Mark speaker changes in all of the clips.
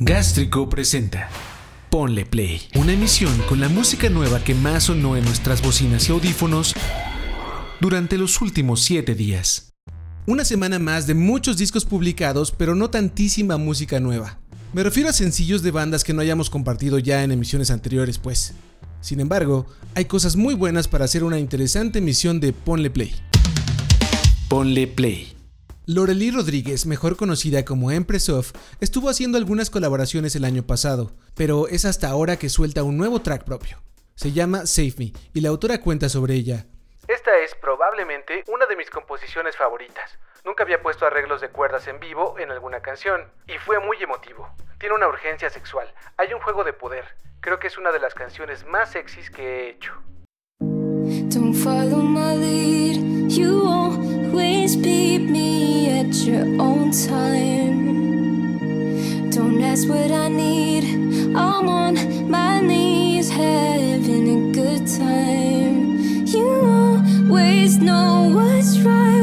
Speaker 1: Gástrico presenta Ponle Play, una emisión con la música nueva que más sonó en nuestras bocinas y audífonos durante los últimos 7 días. Una semana más de muchos discos publicados, pero no tantísima música nueva. Me refiero a sencillos de bandas que no hayamos compartido ya en emisiones anteriores, pues. Sin embargo, hay cosas muy buenas para hacer una interesante emisión de Ponle Play. Ponle Play. Lorelí Rodríguez, mejor conocida como Empress of, estuvo haciendo algunas colaboraciones el año pasado, pero es hasta ahora que suelta un nuevo track propio. Se llama Save Me y la autora cuenta sobre ella.
Speaker 2: Esta es probablemente una de mis composiciones favoritas. Nunca había puesto arreglos de cuerdas en vivo en alguna canción y fue muy emotivo. Tiene una urgencia sexual, hay un juego de poder. Creo que es una de las canciones más sexys que he hecho.
Speaker 3: Don't your own time. Don't ask what I need. I'm on my knees having a good time. You always know what's right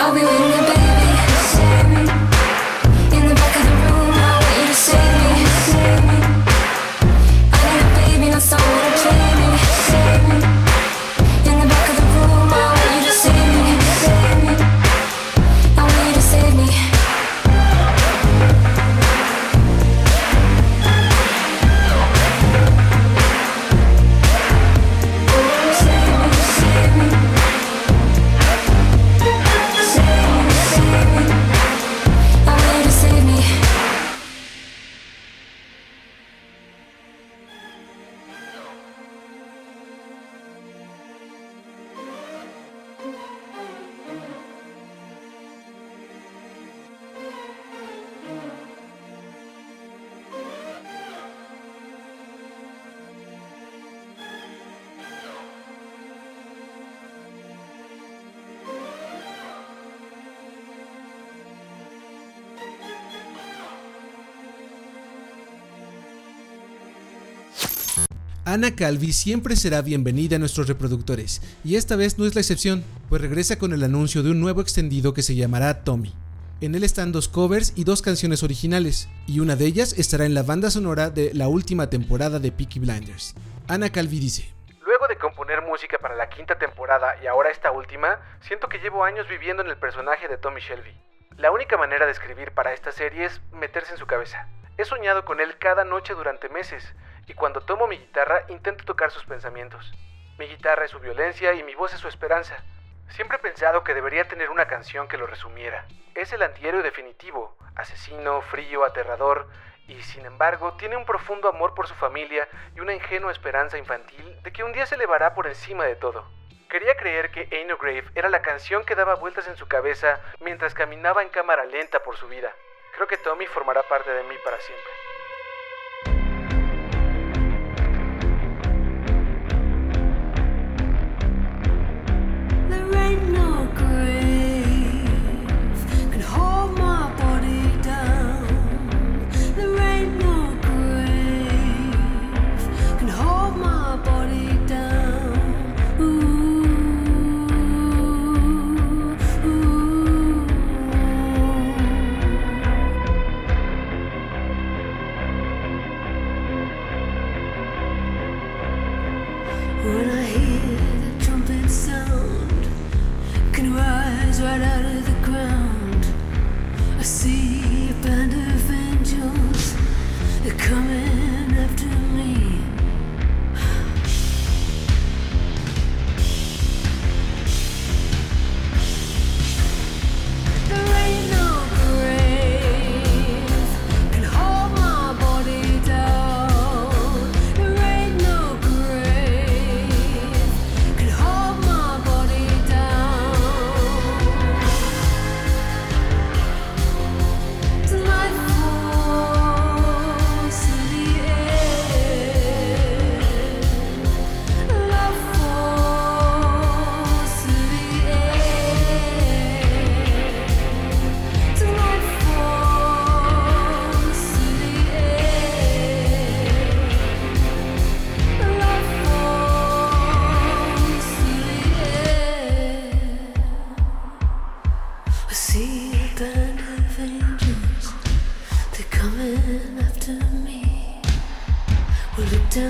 Speaker 3: I'll be waiting
Speaker 1: Ana Calvi siempre será bienvenida a nuestros reproductores, y esta vez no es la excepción, pues regresa con el anuncio de un nuevo extendido que se llamará Tommy. En él están dos covers y dos canciones originales, y una de ellas estará en la banda sonora de la última temporada de Peaky Blinders. Ana Calvi dice,
Speaker 2: Luego de componer música para la quinta temporada y ahora esta última, siento que llevo años viviendo en el personaje de Tommy Shelby.
Speaker 1: La única manera de escribir para esta serie es meterse en su cabeza. He soñado con él cada noche durante meses, y cuando tomo mi guitarra intento tocar sus pensamientos. Mi guitarra es su violencia y mi voz es su esperanza. Siempre he pensado que debería tener una canción que lo resumiera. Es el antihéroe definitivo, asesino, frío, aterrador, y sin embargo tiene un profundo amor por su familia y una ingenua esperanza infantil de que un día se elevará por encima de todo. Quería creer que Ain't Grave era la canción que daba vueltas en su cabeza mientras caminaba en cámara lenta por su vida. Creo que Tommy formará parte de mí para siempre.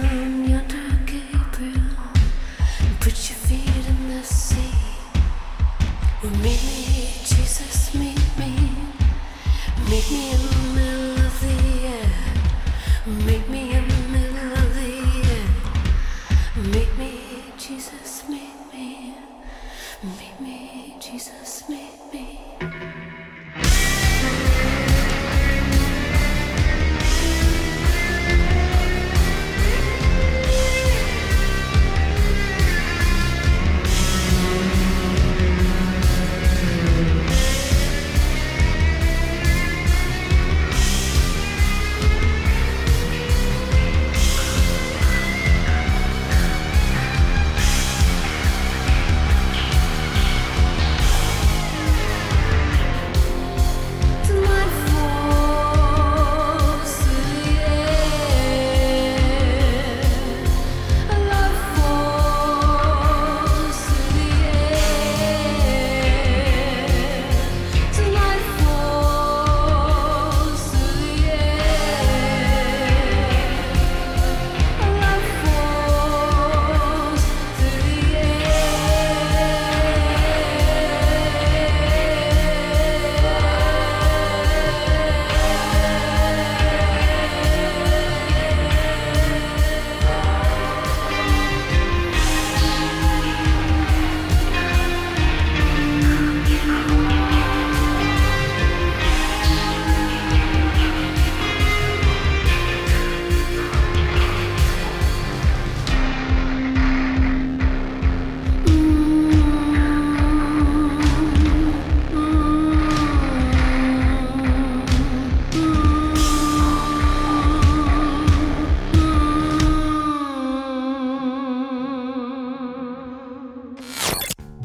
Speaker 3: Gabriel, put your feet in the sea. Meet me, Jesus, meet me. Meet me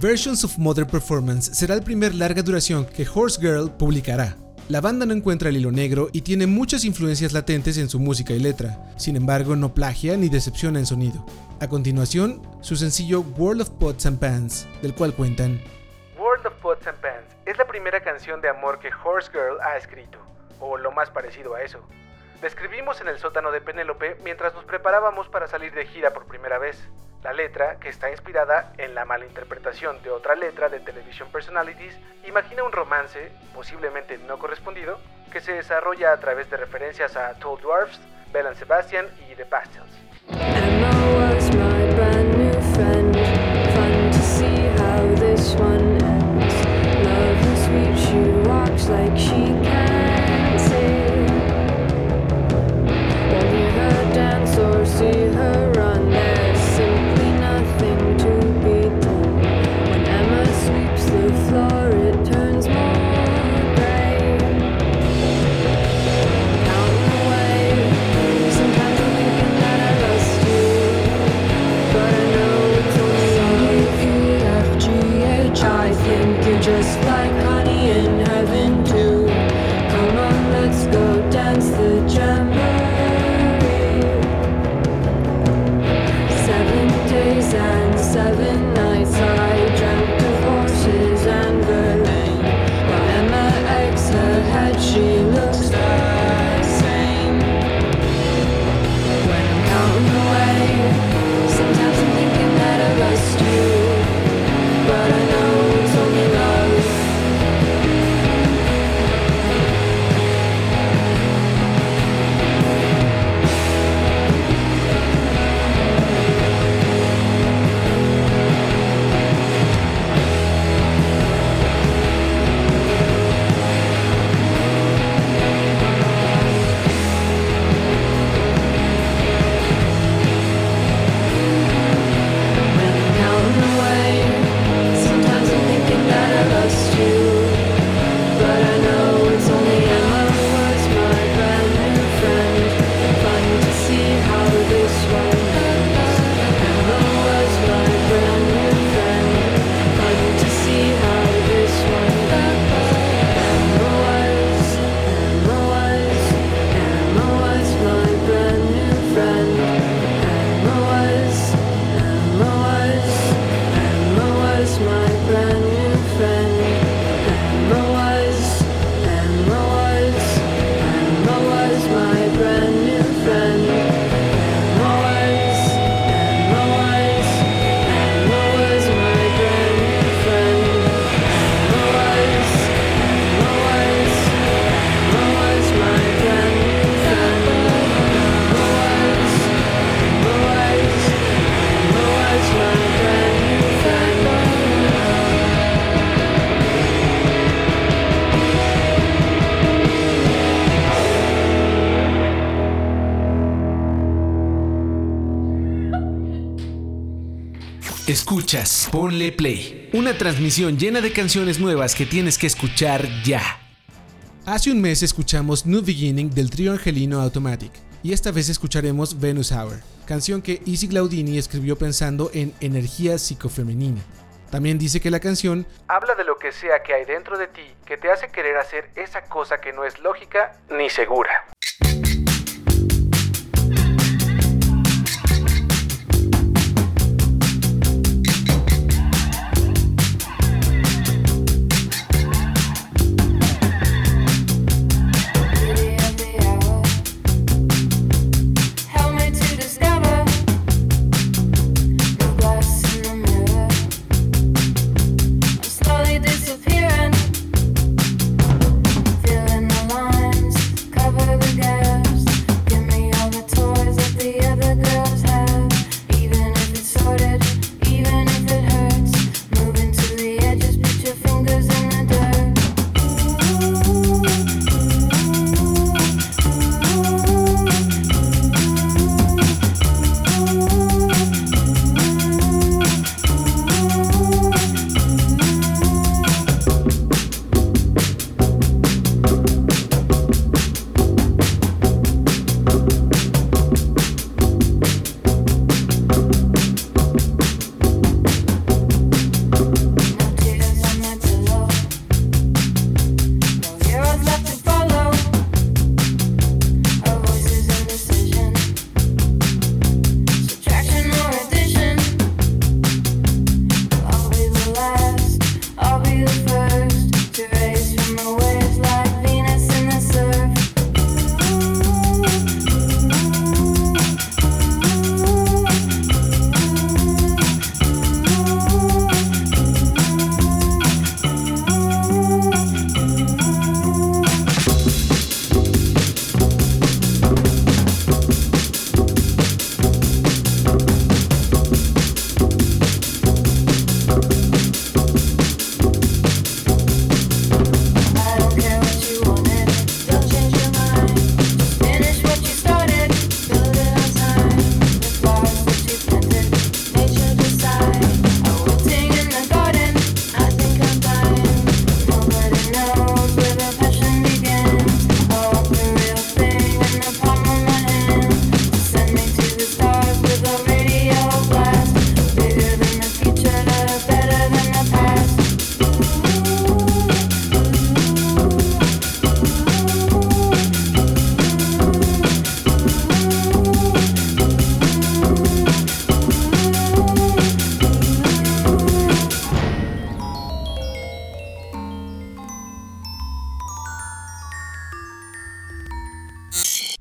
Speaker 4: Versions of Mother Performance será el primer larga duración que Horse Girl publicará. La banda no encuentra el hilo negro y tiene muchas influencias latentes en su música y letra, sin embargo no plagia ni decepciona en sonido. A continuación, su sencillo World of Pots and Pans, del cual cuentan
Speaker 1: World of Pots and Pans es la primera canción de amor que Horse Girl ha escrito, o lo más parecido a eso. La escribimos en el sótano de Penélope mientras nos preparábamos para salir de gira por primera vez.
Speaker 3: La letra, que está inspirada en la malinterpretación de otra letra de Television Personalities, imagina un romance, posiblemente no correspondido, que se desarrolla a través de referencias a Tall Dwarfs, Bell and Sebastian y The Pastels.
Speaker 5: Just like
Speaker 1: Escuchas, ponle play. Una transmisión llena de canciones nuevas que tienes que escuchar ya. Hace un mes escuchamos New Beginning del trío angelino Automatic y esta vez escucharemos Venus Hour, canción que Easy Glaudini escribió pensando en energía psicofemenina. También dice que la canción
Speaker 3: Habla de lo que sea que hay dentro de ti que te hace querer hacer esa cosa que no es lógica ni segura.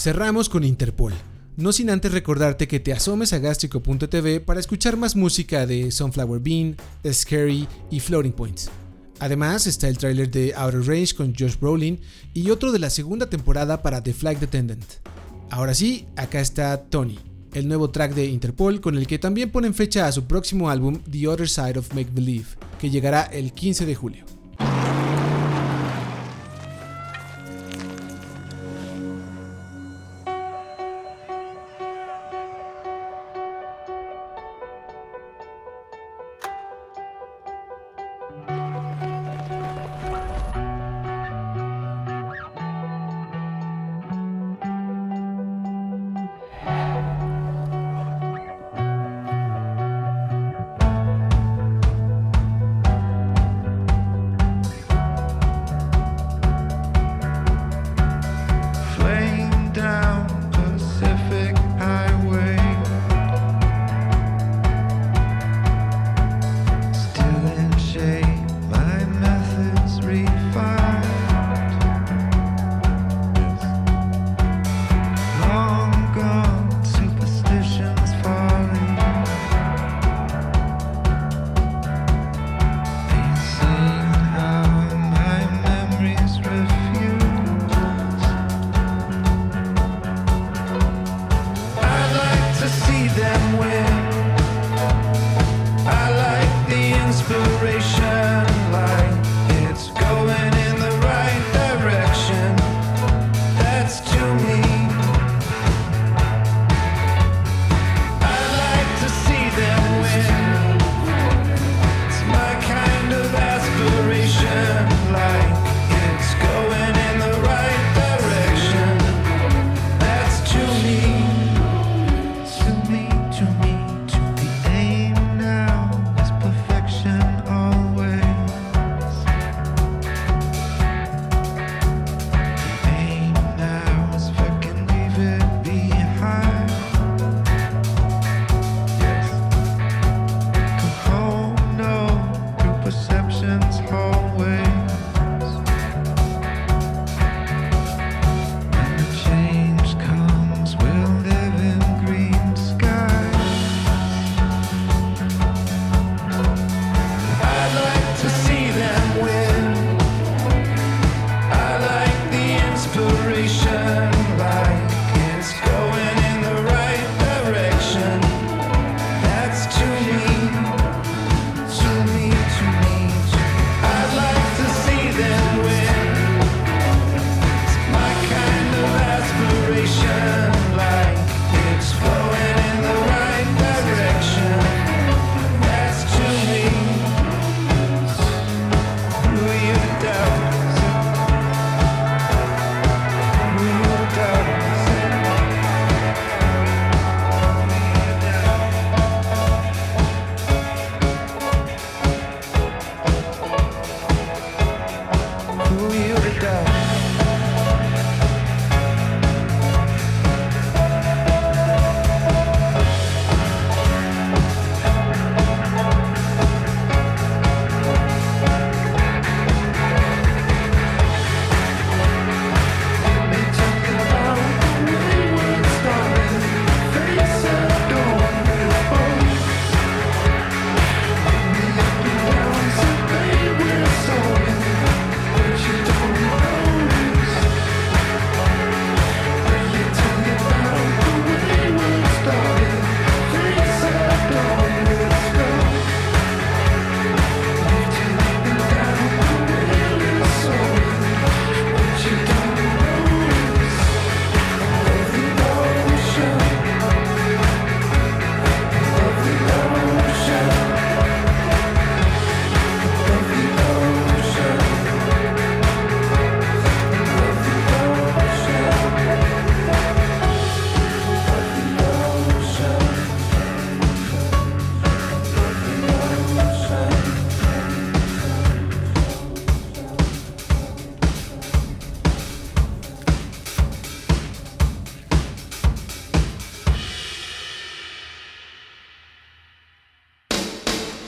Speaker 4: Cerramos con Interpol. No sin antes recordarte que te asomes a gástrico.tv para escuchar más música de Sunflower Bean, The Scary y Floating Points. Además está el tráiler de Outer Range con Josh Brolin y otro de la segunda temporada para The Flag Attendant. Ahora sí, acá está Tony, el nuevo track de Interpol con el que también ponen fecha a su próximo álbum The Other Side of Make Believe, que llegará el 15 de julio.